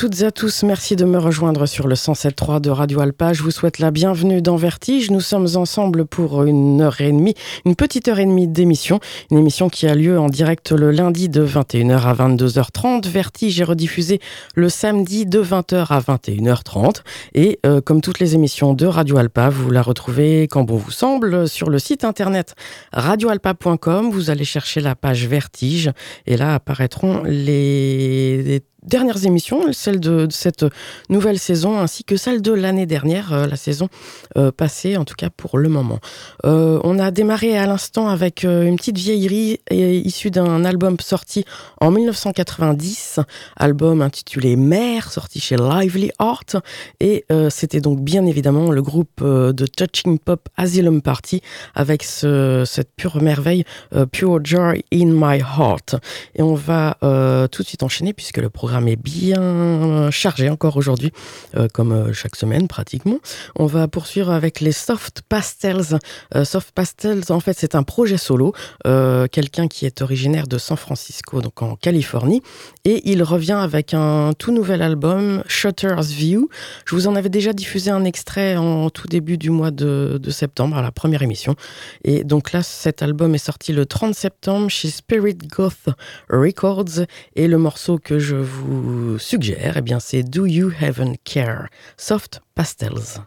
toutes et à tous, merci de me rejoindre sur le 107.3 de Radio Alpa. Je vous souhaite la bienvenue dans Vertige. Nous sommes ensemble pour une heure et demie, une petite heure et demie d'émission. Une émission qui a lieu en direct le lundi de 21h à 22h30. Vertige est rediffusé le samedi de 20h à 21h30. Et euh, comme toutes les émissions de Radio Alpa, vous la retrouvez quand bon vous semble sur le site internet radioalpa.com. Vous allez chercher la page Vertige et là apparaîtront les, les dernières émissions, celle de, cette nouvelle saison ainsi que celle de l'année dernière, euh, la saison euh, passée en tout cas pour le moment. Euh, on a démarré à l'instant avec une petite vieillerie issue d'un album sorti en 1990, album intitulé Mère, sorti chez Lively Art, et c'était donc bien évidemment le groupe de Touching Pop Asylum Party avec ce, cette pure merveille Pure Joy in My Heart. Et on va tout de suite enchaîner puisque le programme programme est bien chargé encore aujourd'hui, euh, comme euh, chaque semaine pratiquement. On va poursuivre avec les Soft Pastels. Euh, Soft Pastels, en fait, c'est un projet solo. Quelqu'un qui est originaire de San Francisco, donc en Californie, et il revient avec un tout nouvel album, Shutter's View. Je vous en avais déjà diffusé un extrait en tout début du mois de, de septembre, à la première émission. Et donc là, cet album est sorti le 30 septembre chez Spirit Goth Records et le morceau que je vous suggère, eh bien, c'est Do You Heaven Care? Soft Pastels.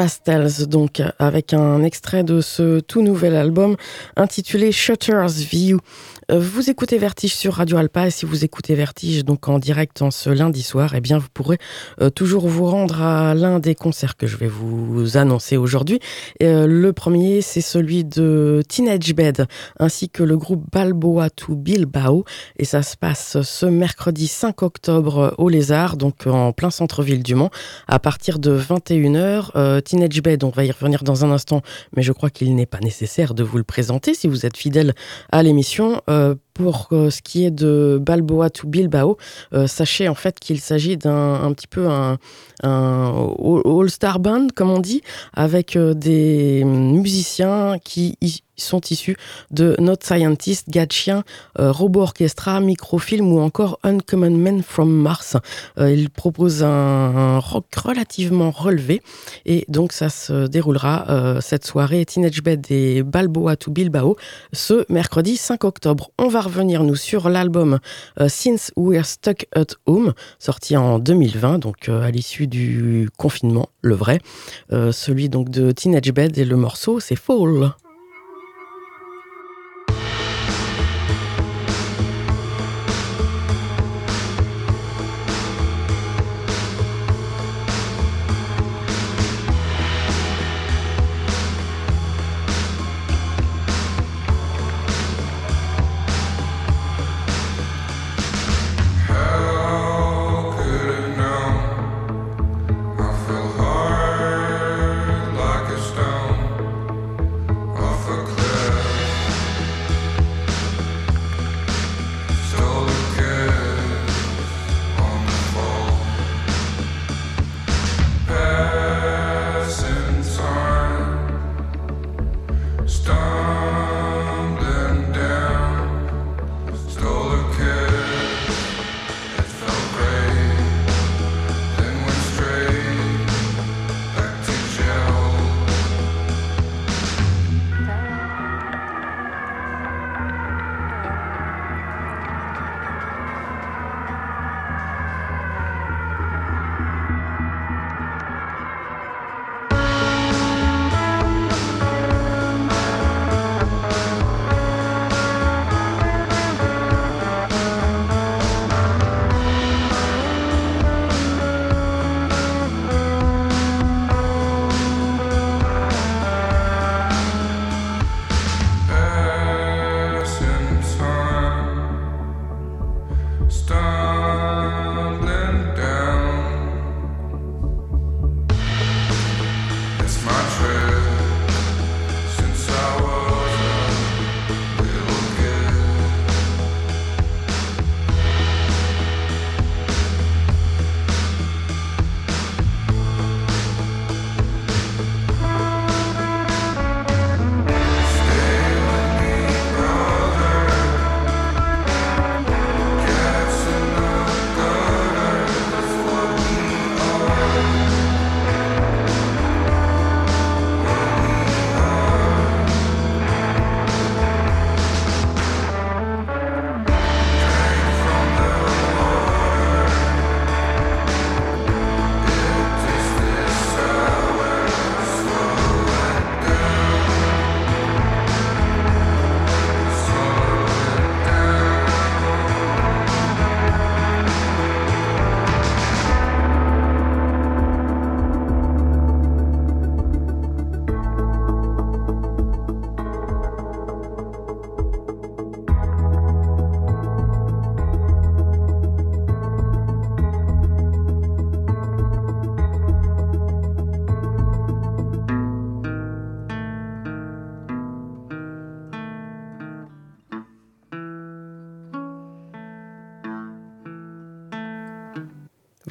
Pastels, donc avec un extrait de ce tout nouvel album intitulé Shutter's View. Euh, vous écoutez Vertige sur Radio Alpa et si vous écoutez Vertige donc en direct en ce lundi soir, eh bien vous pourrez euh, toujours vous rendre à l'un des concerts que je vais vous annoncer aujourd'hui. Euh, le premier, c'est celui de Teenage Bed ainsi que le groupe Balboa to Bilbao et ça se passe ce mercredi 5 octobre au Lézard, donc en plein centre-ville du Mans, à partir de 21h octobre. Teenage Bed, on va y revenir dans un instant, mais je crois qu'il n'est pas nécessaire de vous le présenter si vous êtes fidèle à l'émission. Uh. Pour ce qui est de Balboa to Bilbao, sachez en fait qu'il s'agit d'un un petit peu un, all-star band, comme on dit, avec des musiciens qui sont issus de Not Scientist, Gatchien, euh, Robot Orchestra, Microfilm ou encore Uncommon Men from Mars. Euh, il propose un, rock relativement relevé et donc ça se déroulera euh, cette soirée Teenage Bed et Balboa to Bilbao ce mercredi 5 octobre. On va revenir nous sur l'album Since We're Stuck at Home, sorti en 2020, donc à l'issue du confinement, le vrai. celui donc de Teenage Bed et le morceau c'est Fall.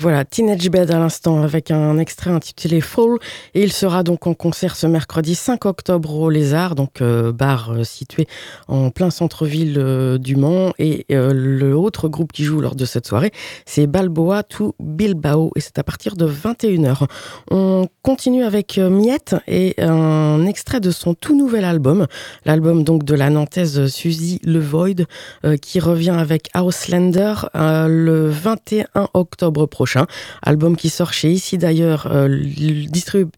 Voilà, Teenage Bed à l'instant avec un extrait intitulé Fall et il sera donc en concert ce mercredi 5 octobre au Lézard, donc euh, bar euh, situé en plein centre-ville euh, du Mans et le autre groupe qui joue lors de cette soirée, c'est Balboa to Bilbao et c'est à partir de 21h. On continue avec Miette et un extrait de son tout nouvel album, l'album donc de la nantaise Suzy Le Void qui revient avec Houselander le 21 octobre prochain. Album qui sort chez Ici d'ailleurs, euh,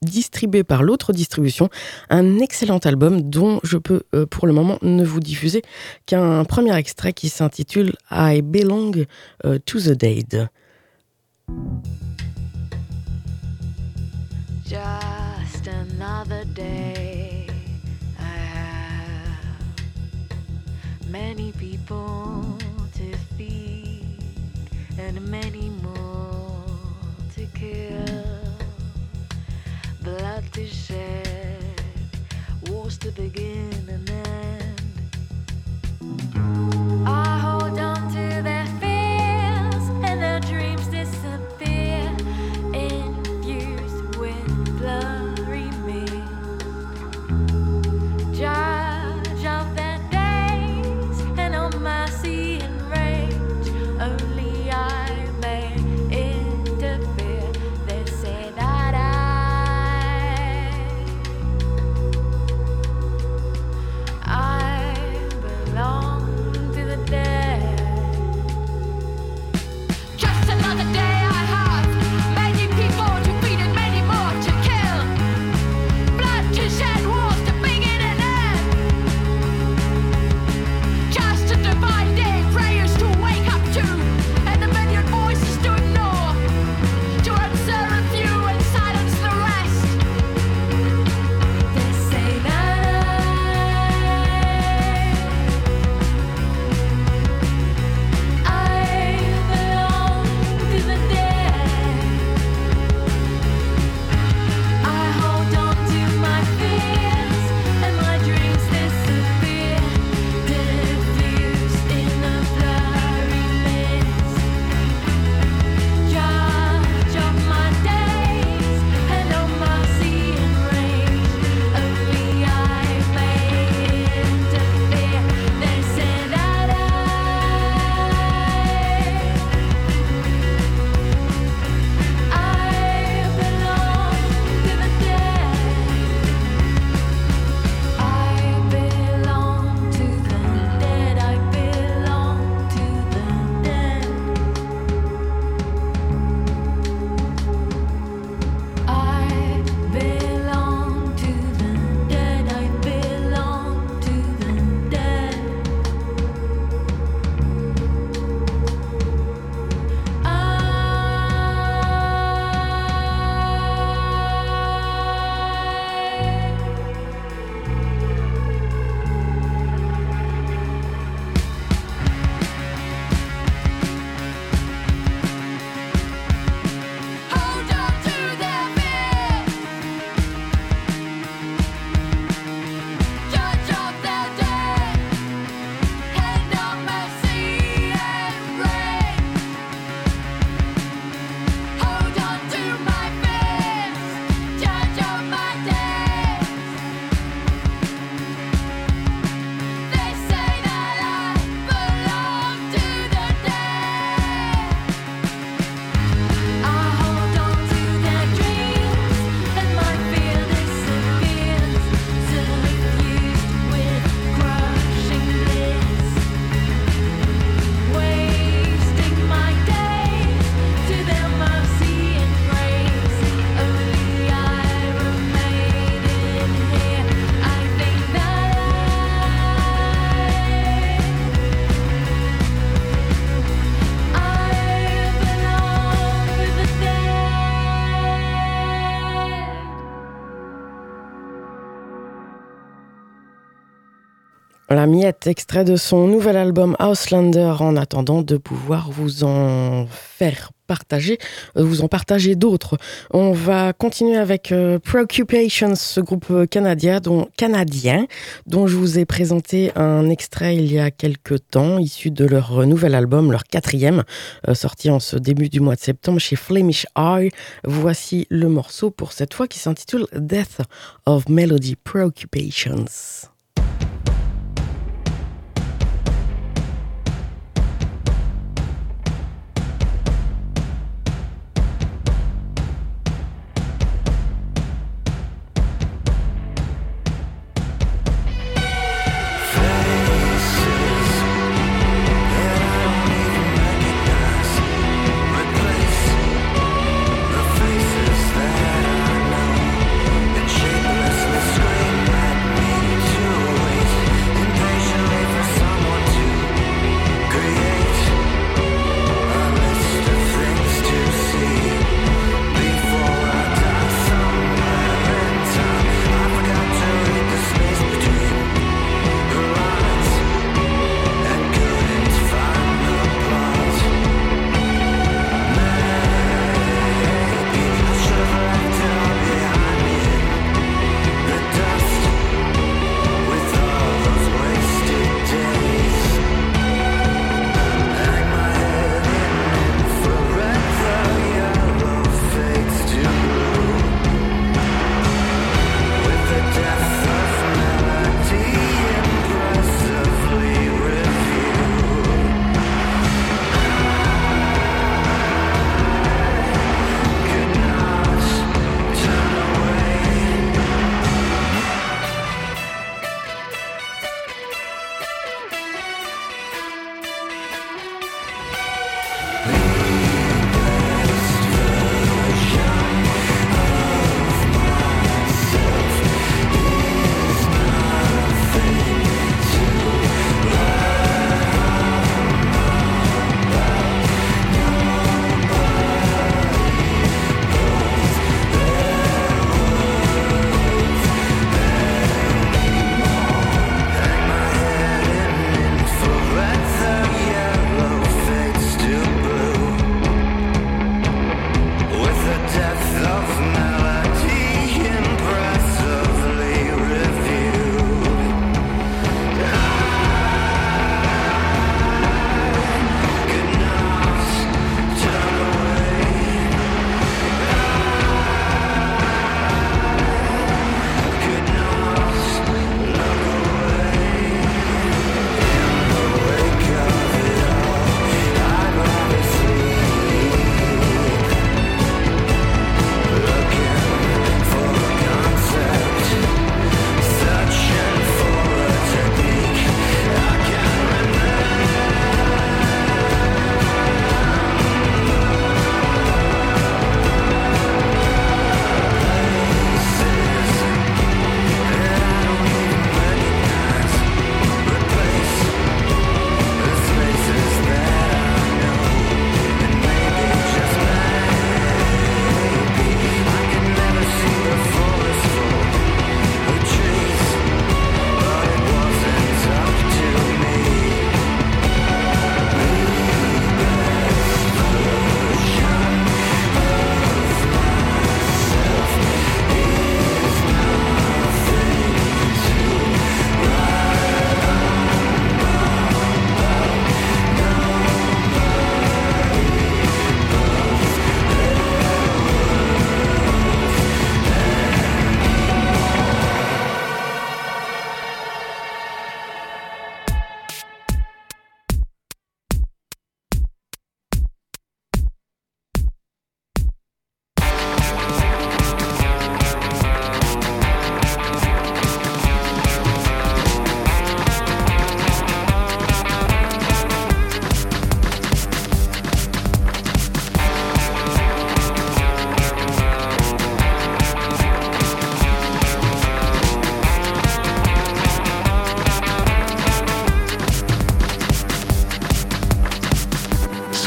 distribué par l'autre distribution. Un excellent album dont je peux euh, pour le moment ne vous diffuser qu'un premier extrait qui s'intitule I Belong euh, to the Dead. Just another day. many to begin and end. I Miette, extrait de son nouvel album Houselander, en attendant de pouvoir vous en faire partager, euh, vous en partager d'autres. On va continuer avec euh, Preoccupations, ce groupe canadien dont, canadien dont je vous ai présenté un extrait il y a quelques temps, issu de leur nouvel album, leur quatrième, euh, sorti en ce début du mois de septembre chez Flemish Eye. Voici le morceau pour cette fois qui s'intitule Death of Melody Preoccupations.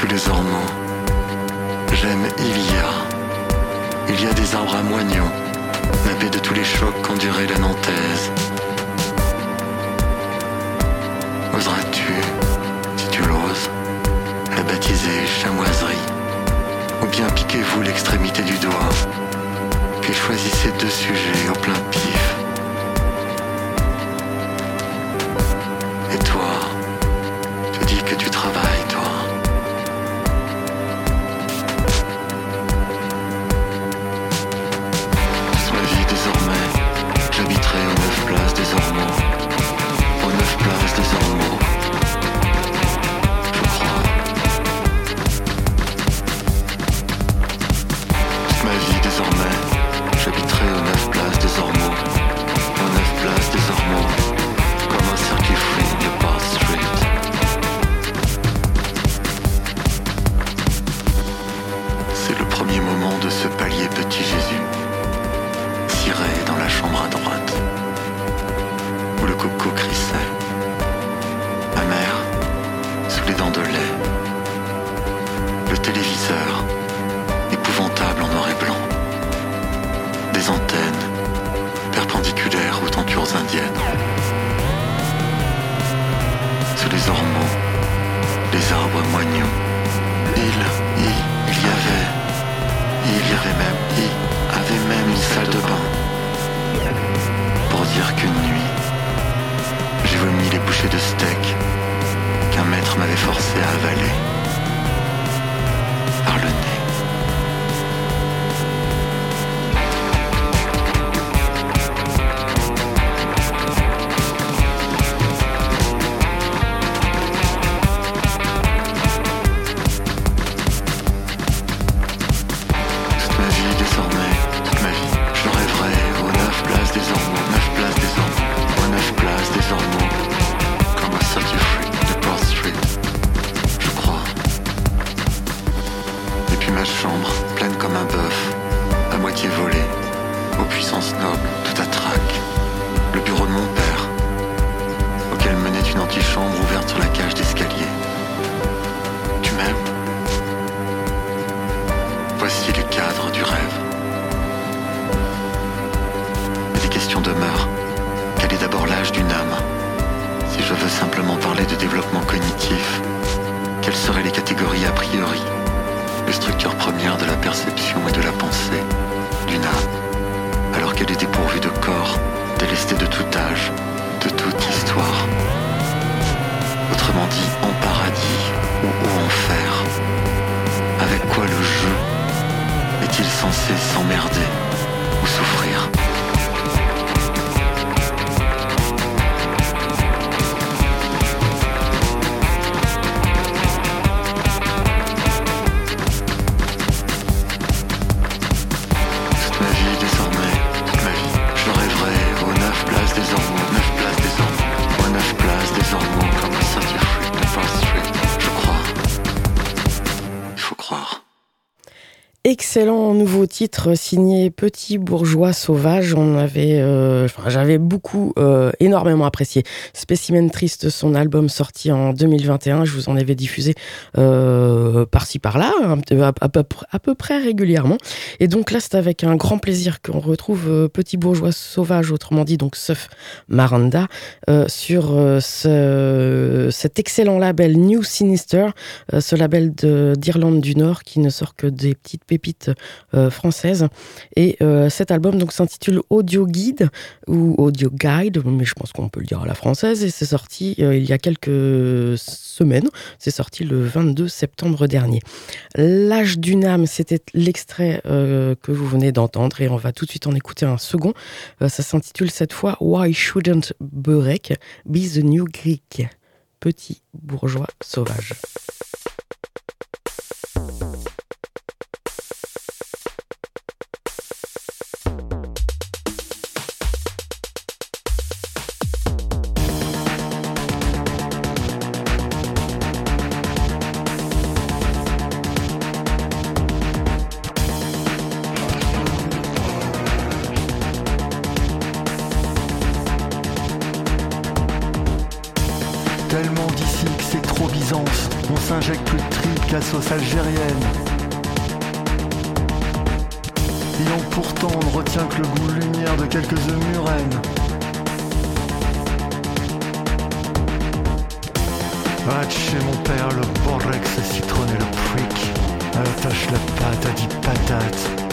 sous les. J'aime Ilia. Il y a des arbres à moignons, nappés de tous les chocs qu'endurait la Nantaise. Oseras-tu, si tu l'oses, la baptiser chamoiserie? Ou bien piquez-vous l'extrémité du doigt, puis choisissez deux sujets au plein pif. Quelles seraient les catégories a priori, les structures premières de la perception et de la pensée d'une âme, alors qu'elle est dépourvue de corps, délestée de tout âge, de toute histoire. Autrement dit, en paradis ou en enfer. Avec quoi le jeu est-il censé s'emmerder ou souffrir? Excellent nouveau titre signé Petit Bourgeois Sauvage. On avait, euh, j'avais beaucoup, euh, énormément apprécié Spécimen Triste, son album sorti en 2021. Je vous en avais diffusé euh, par-ci par-là, à, peu, près régulièrement. Et donc là, c'est avec un grand plaisir qu'on retrouve Petit Bourgeois Sauvage, autrement dit donc Suf Maranda, sur ce, cet excellent label New Sinister, ce label d'Irlande du Nord qui ne sort que des petites pépites euh, française. Et euh, cet album donc s'intitule Audio Guide ou Audio Guide, mais je pense qu'on peut le dire à la française. Et c'est sorti euh, il y a quelques semaines. C'est sorti le 22 septembre dernier. L'âge d'une âme, c'était l'extrait que vous venez d'entendre et on va tout de suite en écouter un second. ça s'intitule cette fois Why Shouldn't Burek Be the New Greek? Petit bourgeois sauvage. S'injecte plus de tripes que la sauce algérienne. ayant pourtant ne retient que le goût lumière de quelques œufs murènes. Va chez mon père, le borex, le citron et le prick. Attache la pâte à dix patates.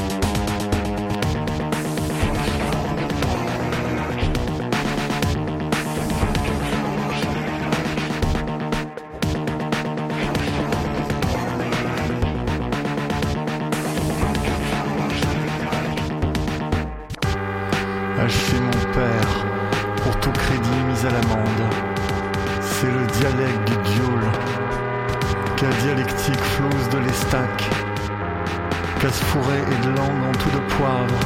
La dialectique flouze de l'estac, casse-fourrée et de langue en tout de poivre,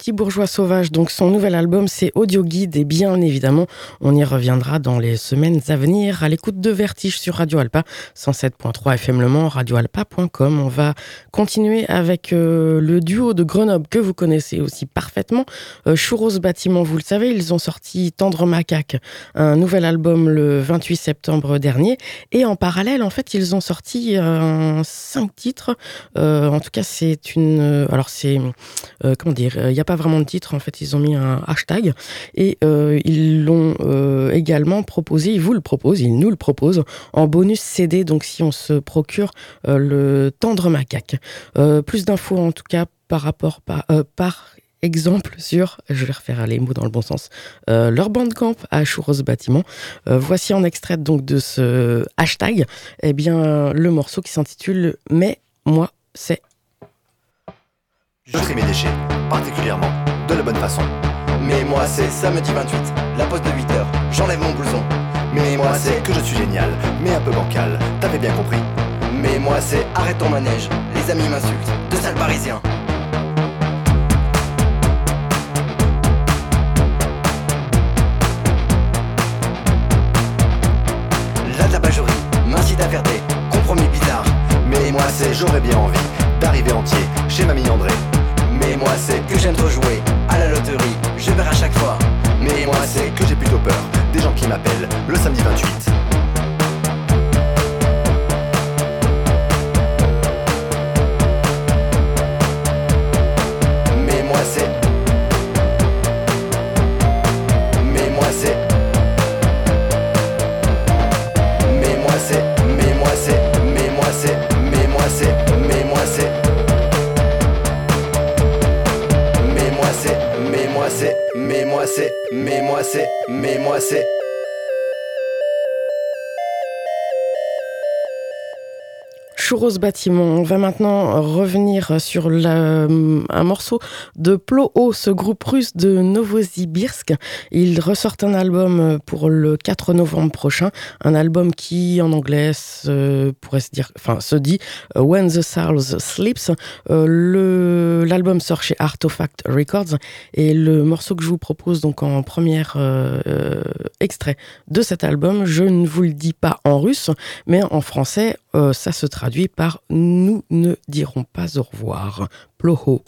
Petit bourgeois sauvage, donc son nouvel album c'est Audio Guide. Et bien évidemment on y reviendra dans les semaines à venir. À l'écoute de Vertige sur Radio Alpa 107.3 FM Le Mans, radioalpa.com. On va continuer avec euh, le duo de Grenoble que vous connaissez aussi parfaitement, euh, Churros Bâtiment, vous le savez, ils ont sorti Tendre Macaque, un nouvel album le 28 septembre dernier. Et en parallèle en fait ils ont sorti euh, cinq titres, en tout cas c'est une, alors c'est, comment dire, il n'y a pas vraiment de titre, en fait, ils ont mis un hashtag et euh, ils l'ont euh, également proposé, ils vous le proposent, ils nous le proposent en bonus CD, donc si on se procure euh, le tendre macaque. plus d'infos en tout cas par rapport par, par exemple sur, je vais refaire les mots dans le bon sens, leur bandcamp à Chouros Bâtiment. voici en extrait donc de ce hashtag, eh bien, le morceau qui s'intitule Mais moi, c'est je trie mes déchets, particulièrement, de la bonne façon. Mais moi c'est samedi 28, la pause de 8h, j'enlève mon blouson. Mais moi c'est que je suis génial, mais un peu bancal, t'avais bien compris. Mais moi c'est arrête ton manège, les amis m'insultent, de sale parisien. La tabagerie m'incite à faire des compromis bizarres. Mais moi c'est j'aurais bien envie d'arriver entier chez mamie André. Moi c'est que j'aime trop jouer à la loterie, je perds à chaque fois. Mais moi c'est que j'ai plutôt peur des gens qui m'appellent le samedi 28. Mais moi c'est, mais moi c'est. Churros Bâtiment. On va maintenant revenir sur un morceau de Ploho, ce groupe russe de Novosibirsk. Ils ressortent un album pour le 4 novembre prochain, un album qui en anglais se, pourrait se dire, enfin se dit When the Souls Sleeps. Euh, l'album sort chez Artifact Records et le morceau que je vous propose donc en premier euh, extrait de cet album, je ne vous le dis pas en russe, mais en français, euh, ça se traduit par Nous ne dirons pas au revoir. Ploho.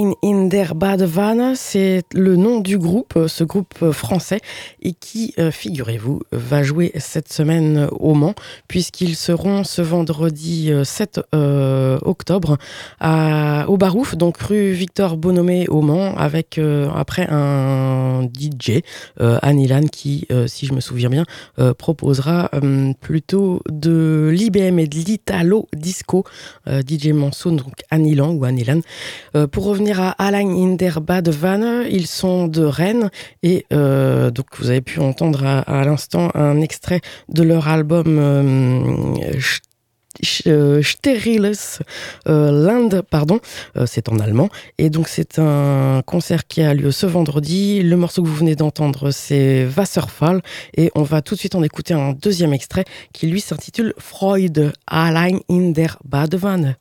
Allein in der Badewanne, c'est le nom du groupe, ce groupe français, et qui, euh, figurez-vous, va jouer cette semaine au Mans, puisqu'ils seront ce vendredi 7 euh, euh, octobre au Barouf, donc rue Victor Bonomé au Mans, avec après un DJ, Anilan, qui, si je me souviens bien, proposera plutôt de l'IBM et de l'Italo Disco, DJ Mansoun, donc Anilan ou Anilan pour revenir à Alain Inderba de Vanne, ils sont de Rennes et euh, donc vous avez pu entendre à, l'instant un extrait de leur album euh, euh Steriles Land, pardon, c'est en allemand. Et donc c'est un concert qui a lieu ce vendredi. Le morceau que vous venez d'entendre, c'est Wasserfall. Et on va tout de suite en écouter un deuxième extrait qui lui s'intitule Freude allein in der Badewanne.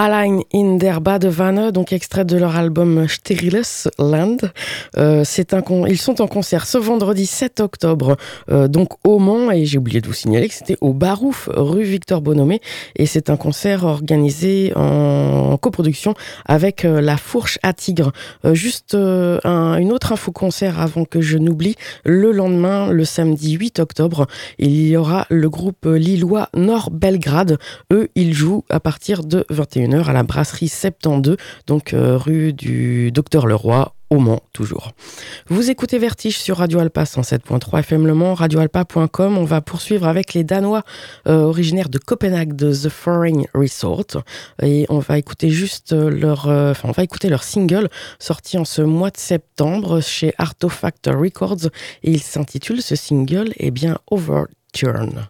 Allein in der Badewanne, donc extrait de leur album Steriles Land. Euh, un ils sont en concert ce vendredi 7 octobre, euh, donc au Mans, et j'ai oublié de vous signaler que c'était au Barouf, rue Victor Bonomé, et c'est un concert organisé en coproduction avec euh, La Fourche à Tigre. Juste un, une autre info concert avant que je n'oublie, le lendemain, le samedi 8 octobre, il y aura le groupe lillois Nord Belgrade. Eux, ils jouent à partir de 21 à la brasserie 72, donc euh, rue du Docteur Leroy au Mans, toujours. Vous écoutez Vertige sur Radio Alpa 107.3 FM Le Mans, radioalpa.com. On va poursuivre avec les Danois euh, originaires de Copenhague de The Foreign Resort. Et on va écouter juste leur, euh, on va écouter leur single sorti en ce mois de septembre chez Artofact Records. Et il s'intitule, ce single, eh bien, Overturn.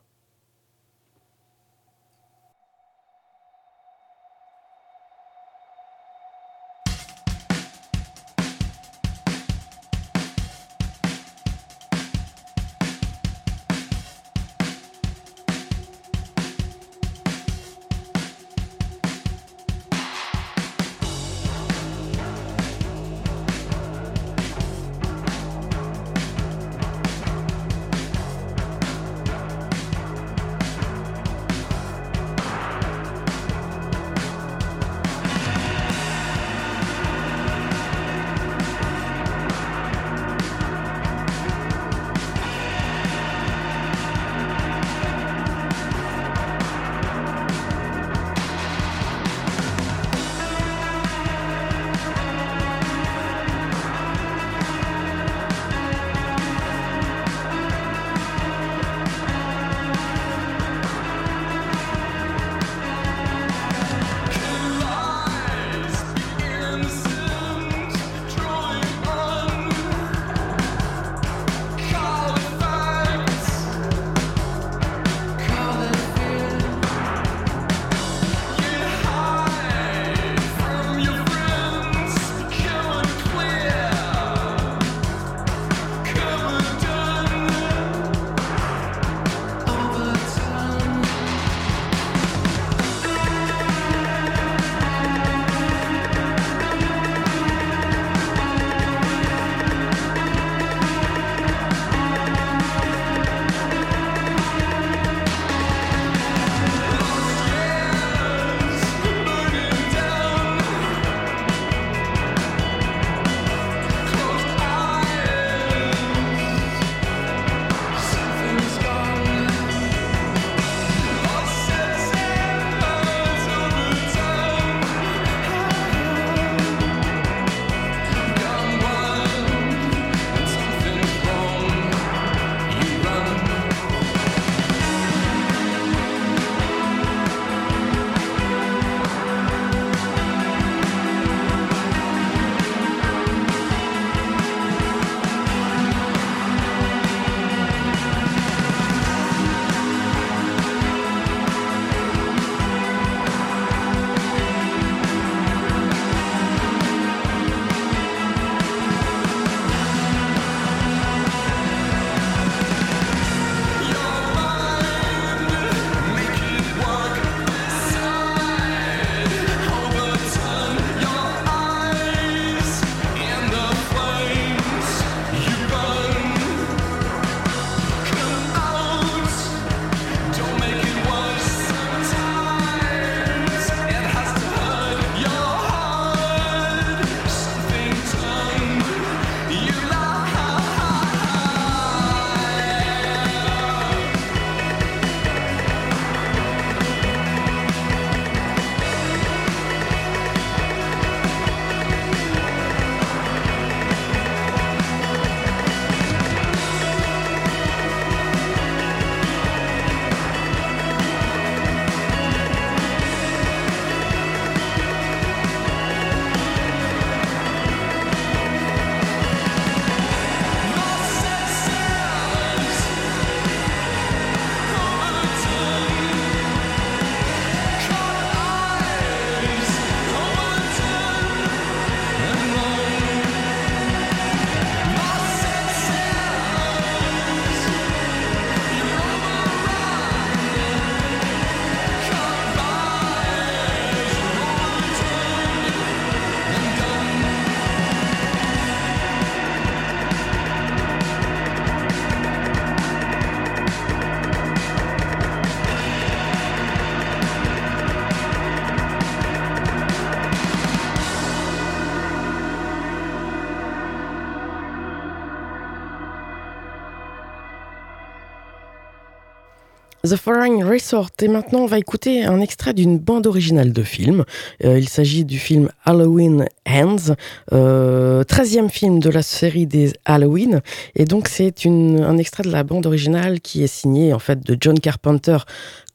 The Foreign Resort. Et maintenant, on va écouter un extrait d'une bande originale de film. Euh, il s'agit du film Halloween Hands, euh, 13e film de la série des Halloween. Et donc, c'est un extrait de la bande originale qui est signé en fait de John Carpenter,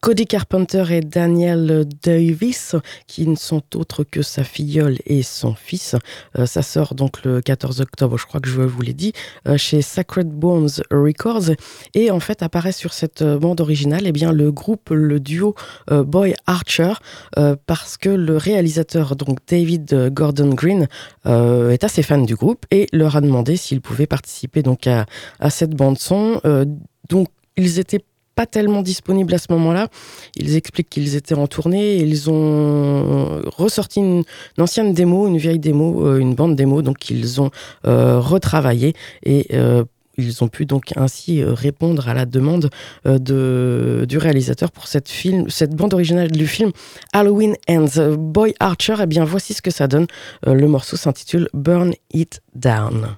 Cody Carpenter et Daniel Davis, qui ne sont autres que sa filleule et son fils. Euh, ça sort donc le 14 octobre, je crois que je vous l'ai dit, euh, chez Sacred Bones Records. Et en fait, apparaît sur cette bande originale eh bien, le groupe, le duo euh, Boy Archer, parce que le réalisateur, donc David Gordon Green, est assez fan du groupe et leur a demandé s'ils pouvaient participer donc à, à cette bande son. donc, ils étaient pas tellement disponibles à ce moment-là. Ils expliquent qu'ils étaient en tournée et ils ont ressorti une, ancienne démo, une vieille démo, euh, une bande démo, donc ils ont euh, retravaillé et euh, ils ont pu donc ainsi répondre à la demande de, du réalisateur pour cette, film, cette bande originale du film Halloween Ends. Boy Archer, eh bien voici ce que ça donne. le morceau s'intitule Burn It Down.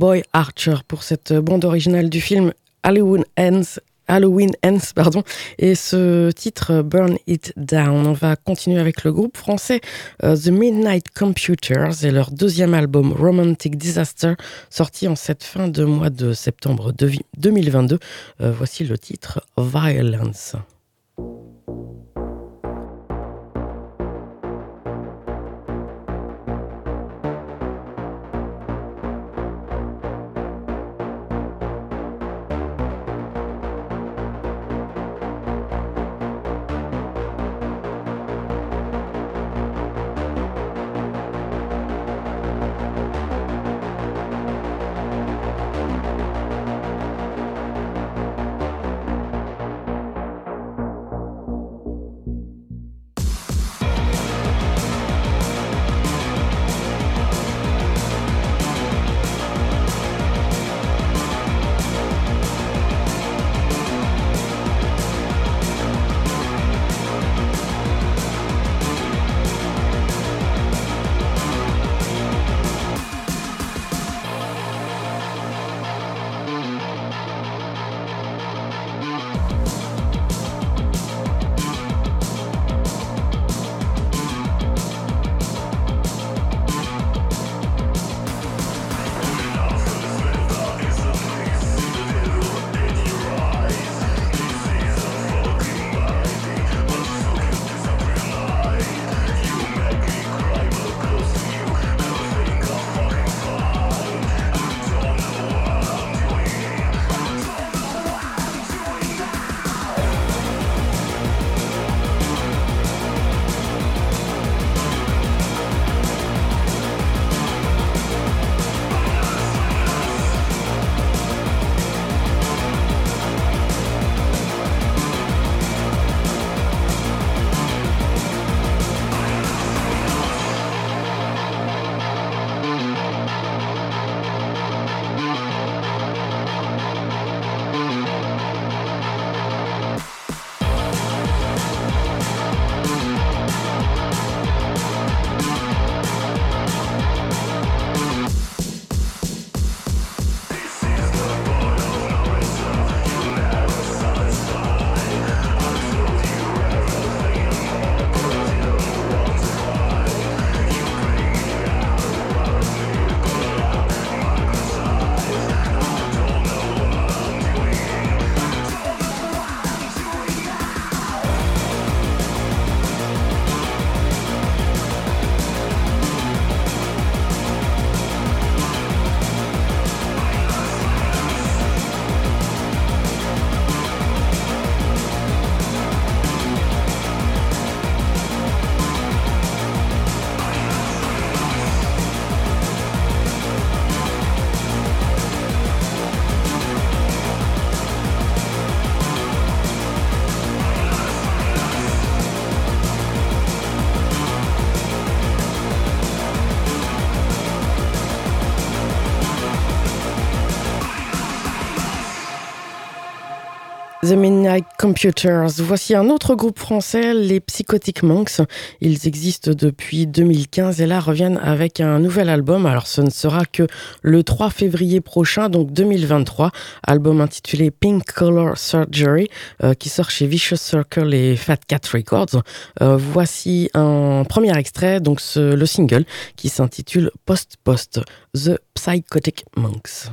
Boy Archer pour cette bande originale du film Hollywood Ends Halloween Ends, pardon, et ce titre Burn It Down. On va continuer avec le groupe français euh, The Midnight Computers et leur deuxième album Romantic Disaster, sorti en cette fin de mois de septembre 2022. Euh, voici le titre Violence. The Midnight Computers. Voici un autre groupe français, les Psychotic Monks. Ils existent depuis 2015 et là reviennent avec un nouvel album. Alors ce ne sera que le 3 février prochain, donc 2023. Album intitulé Pink Color Surgery euh, qui sort chez Vicious Circle et Fat Cat Records. Euh, voici un premier extrait, donc le single qui s'intitule Post Post, The Psychotic Monks.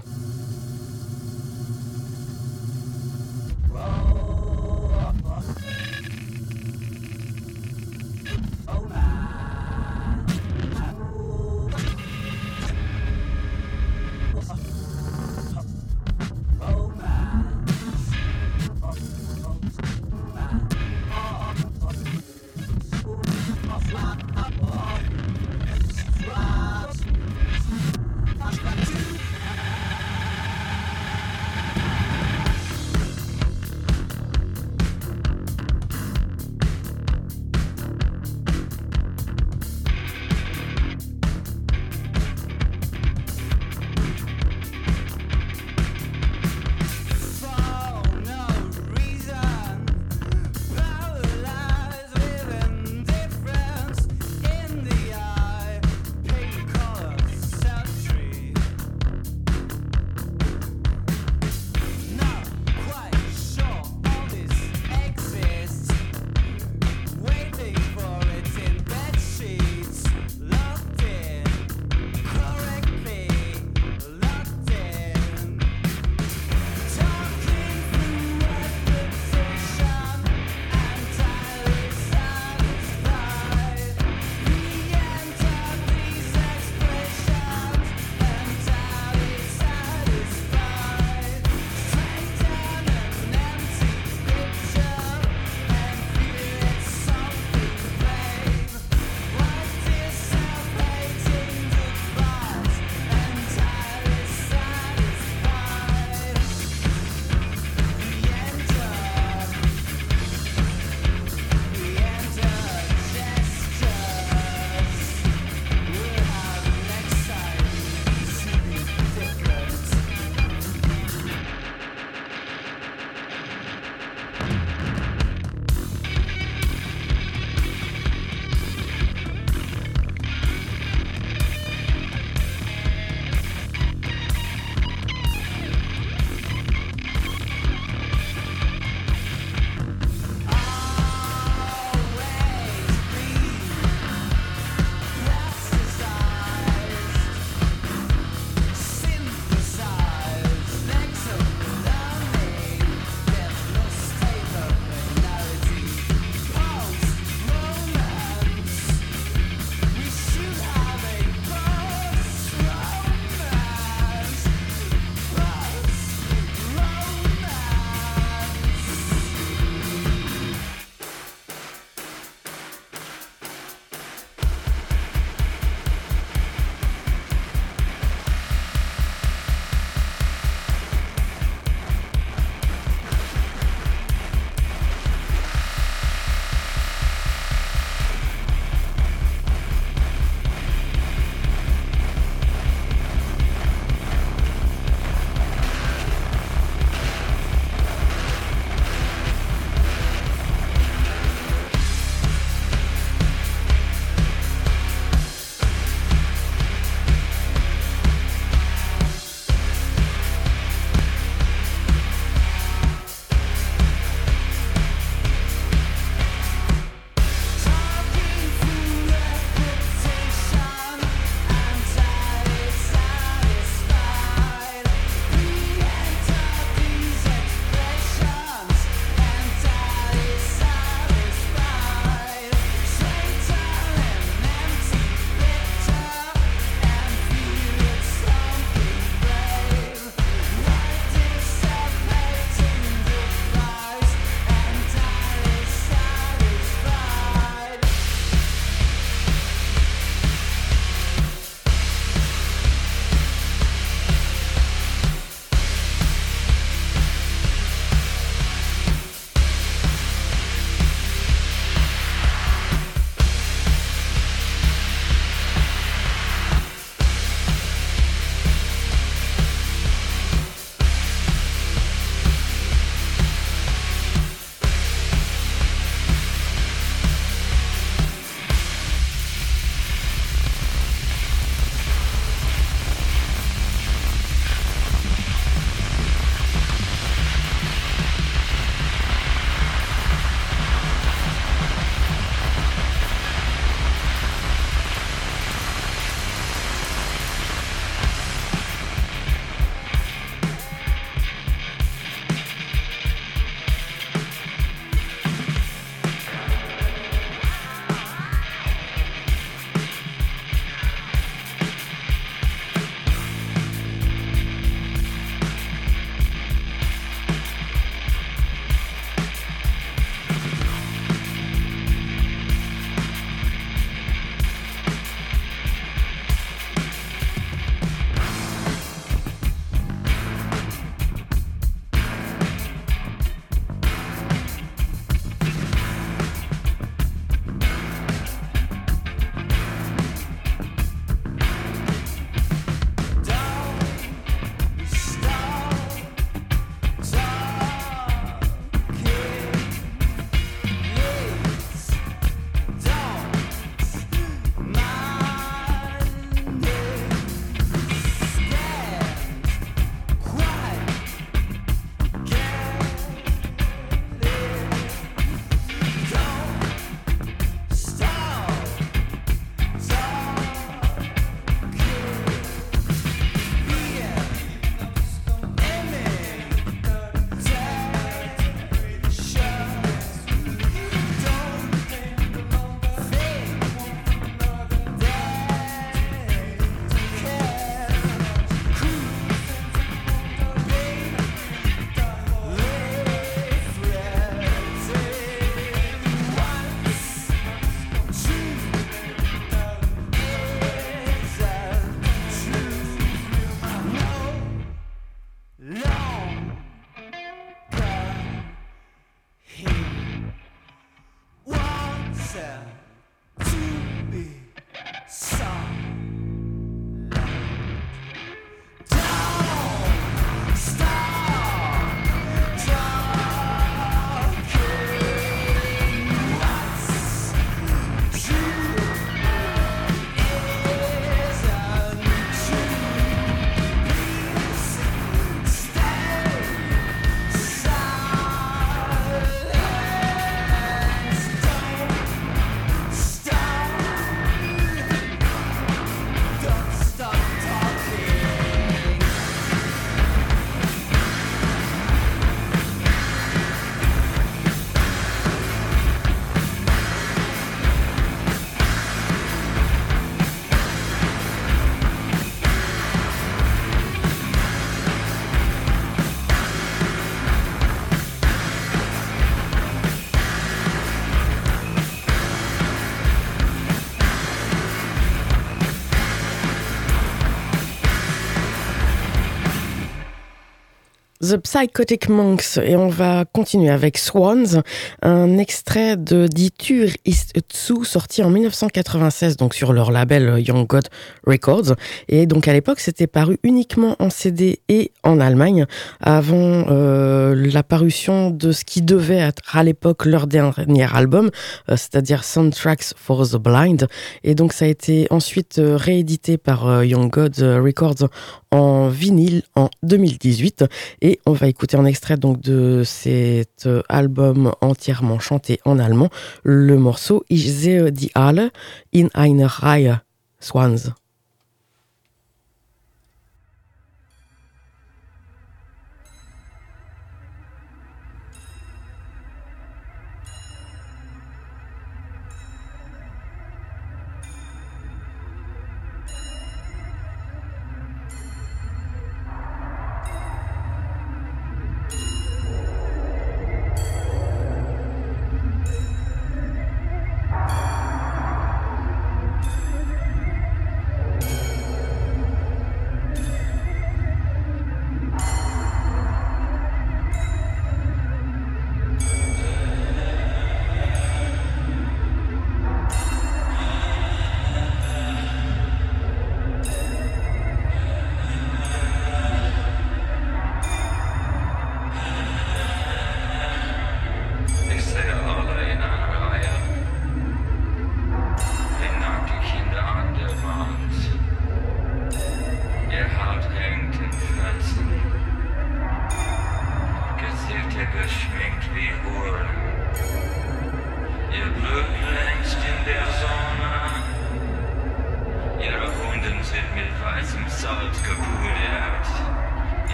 The Psychotic Monks et on va continuer avec Swans, un extrait de Ditur Tsu sorti en 1996 donc sur leur label Young God Records. Et donc à l'époque c'était paru uniquement en CD et en Allemagne avant euh, la parution de ce qui devait être à l'époque leur dernier album euh, c'est-à-dire Soundtracks for the Blind. Et donc ça a été ensuite euh, réédité par Young God Records en vinyle en 2018 et on va écouter un extrait donc de cet album entièrement chanté en allemand, le morceau Ich sehe die alle in einer Reihe Swans.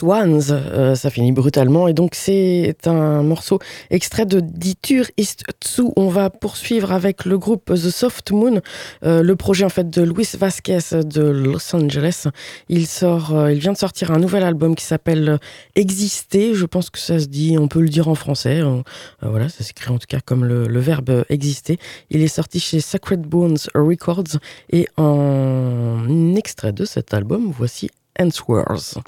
Swans, euh, ça finit brutalement. Et donc, c'est un morceau extrait de Ditur Ist Tsu. On va poursuivre avec le groupe The Soft Moon, euh, le projet en fait de Luis Vasquez de Los Angeles. Il sort, euh, il vient de sortir un nouvel album qui s'appelle Exister. Je pense que ça se dit, on peut le dire en français. voilà, ça s'écrit en tout cas comme le, le, verbe exister. Il est sorti chez Sacred Bones Records et en extrait de cet album, voici Answers.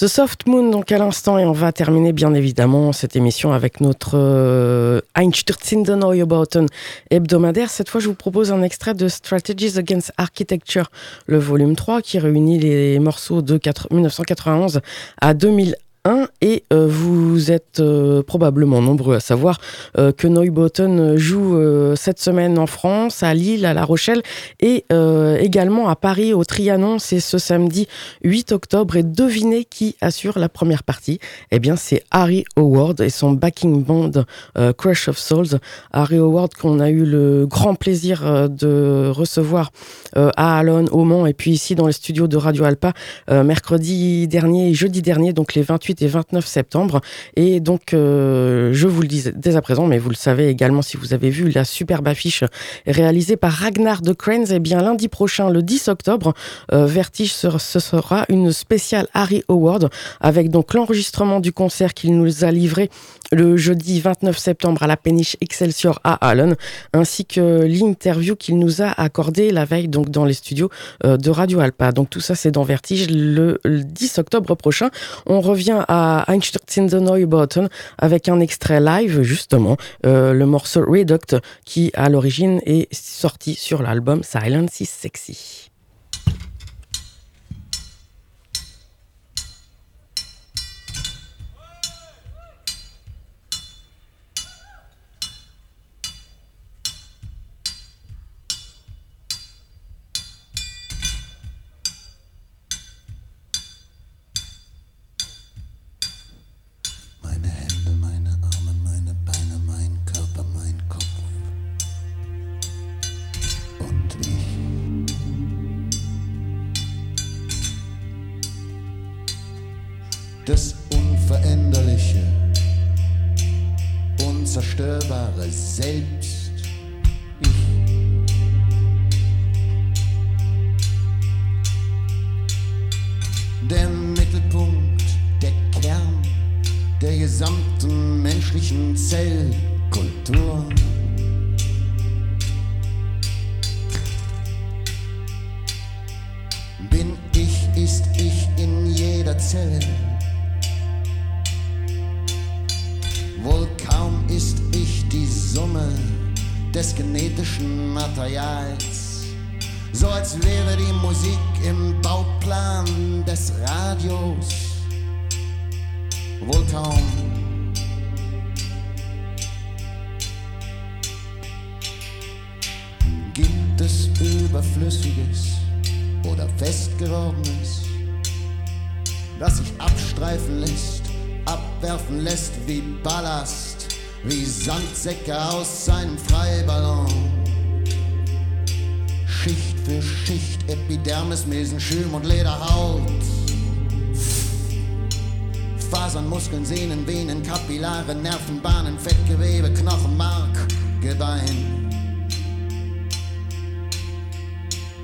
The Soft Moon, donc à l'instant, et on va terminer bien évidemment cette émission avec notre euh, Einstürzende Neubauten hebdomadaire. Cette fois, je vous propose un extrait de Strategies Against Architecture, le volume 3, qui réunit les morceaux de 1991 à 2001 et euh, vous êtes euh, probablement nombreux à savoir euh, que Neubotten joue cette semaine en France, à Lille, à La Rochelle et également à Paris au Trianon. C'est ce samedi 8 octobre et devinez qui assure la première partie? Eh bien, c'est Harry Howard et son backing band Crush of Souls. Harry Howard qu'on a eu le grand plaisir de recevoir à Alon, au Mans et puis ici dans les studios de Radio Alpa mercredi dernier et jeudi dernier, donc les 28 et 29 septembre. Et donc, euh, je vous le dis dès à présent, mais vous le savez également si vous avez vu la superbe affiche réalisée par Ragnar de Cranes, et eh bien lundi prochain, le 10 octobre, euh, Vertige, ce sera une spéciale Harry Award avec donc l'enregistrement du concert qu'il nous a livré le jeudi 29 septembre à la péniche Excelsior à Allen, ainsi que l'interview qu'il nous a accordé la veille donc dans les studios euh, de Radio Alpa. Donc tout ça c'est dans Vertige le 10 octobre prochain. On revient revient à Einstürzende Neubauten avec un extrait live, justement, euh, le morceau Reduct, qui à l'origine est sorti sur l'album Silence is Sexy. Das Unveränderliche, unzerstörbare Selbst. Ich. Der Mittelpunkt, der Kern der gesamten menschlichen Zellkultur. Bin ich, ist ich in jeder Zelle. Wohl kaum ist ich die Summe des genetischen Materials. So als wäre die Musik im Bauplan des Radios. Wohl kaum. Gibt es Überflüssiges oder Festgewordenes, das sich abstreifen lässt? Abwerfen lässt wie Ballast, wie Sandsäcke aus seinem Freiballon. Schicht für Schicht, Epidermis, Mesenchym und Lederhaut. Fasern, Muskeln, Sehnen, Venen, Kapillare, Nervenbahnen, Fettgewebe, Knochen, Mark, Gebein.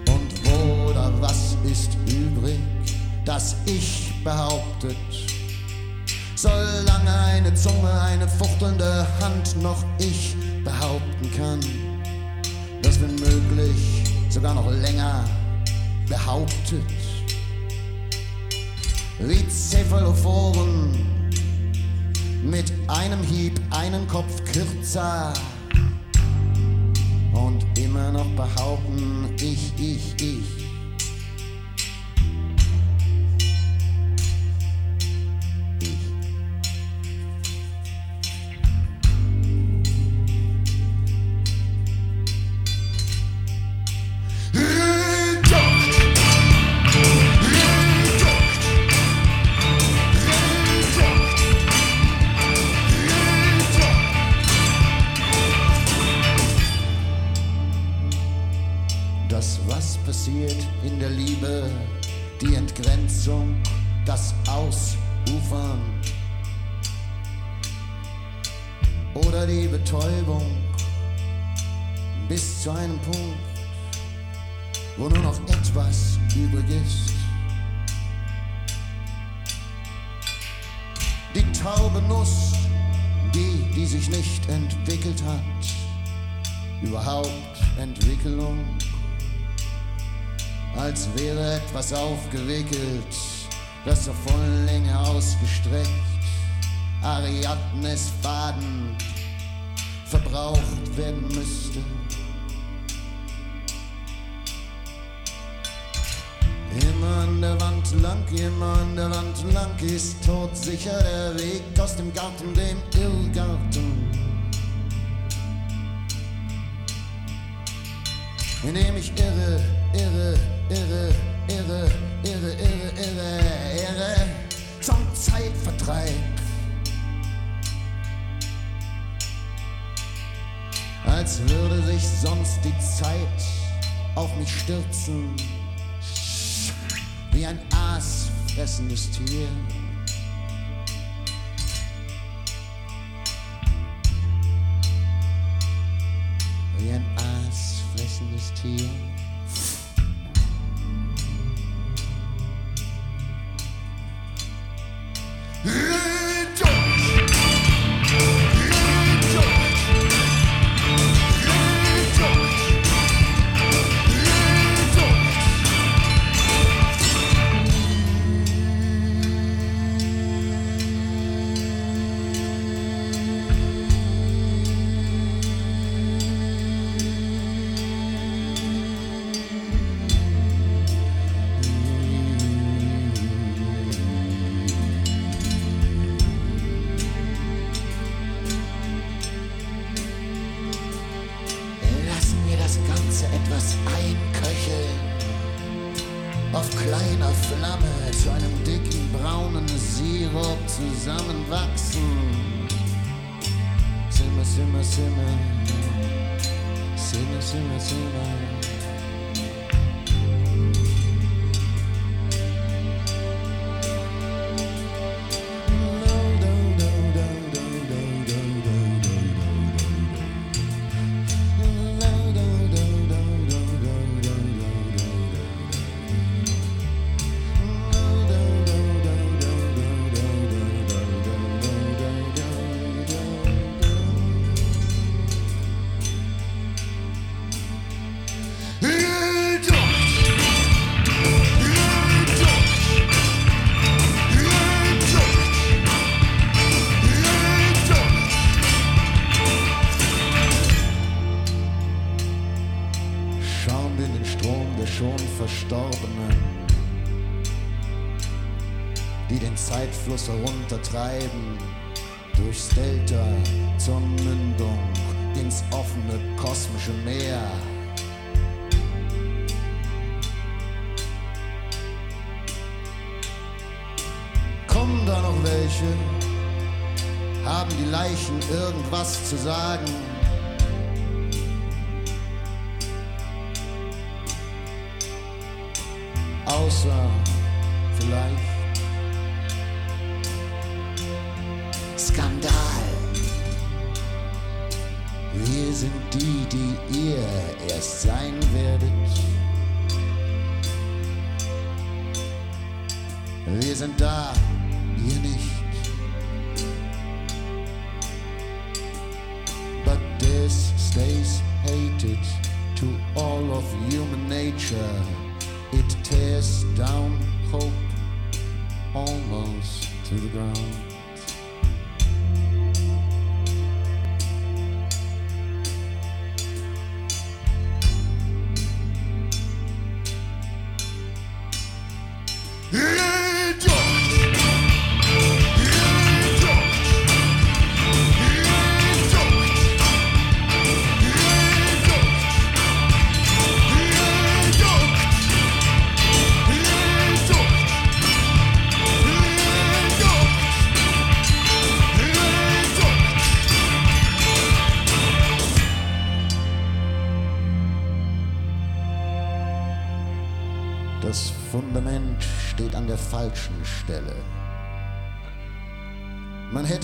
Und wo oder was ist übrig, das Ich behauptet? Solange eine Zunge, eine fuchtelnde Hand noch ich behaupten kann, dass wenn möglich sogar noch länger behauptet. Wie Cephalophoren mit einem Hieb einen Kopf kürzer und immer noch behaupten, ich, ich, ich. Irgendwas zu sagen?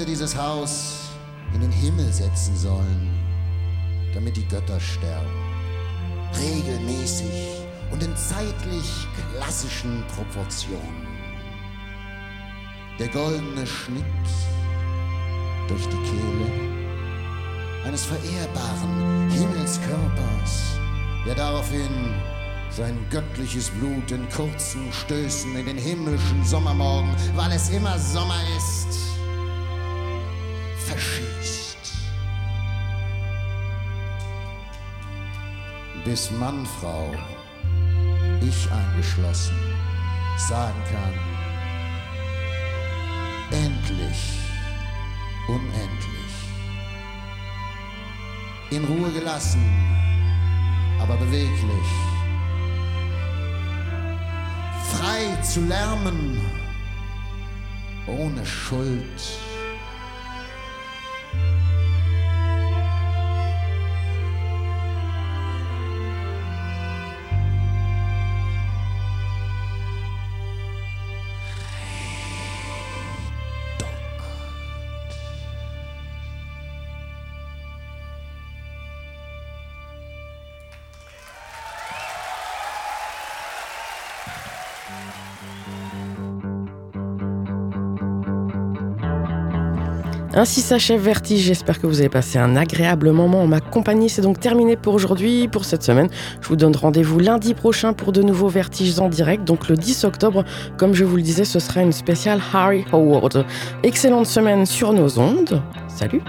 Dieses Haus in den Himmel setzen sollen, damit die Götter sterben. Regelmäßig und in zeitlich klassischen Proportionen. Der goldene Schnitt durch die Kehle eines verehrbaren Himmelskörpers, der daraufhin sein göttliches Blut in kurzen Stößen in den himmlischen Sommermorgen, weil es immer Sommer ist, bis Mann, Frau, ich eingeschlossen, sagen kann, endlich, unendlich, in Ruhe gelassen, aber beweglich, frei zu lärmen, ohne Schuld Ainsi s'achève Vertige. J'espère que vous avez passé un agréable moment en ma compagnie. C'est donc terminé pour aujourd'hui, pour cette semaine. Je vous donne rendez-vous lundi prochain pour de nouveaux Vertiges en direct. Donc le 10 octobre, comme je vous le disais, ce sera une spéciale Harry Howard. Excellente semaine sur nos ondes. Salut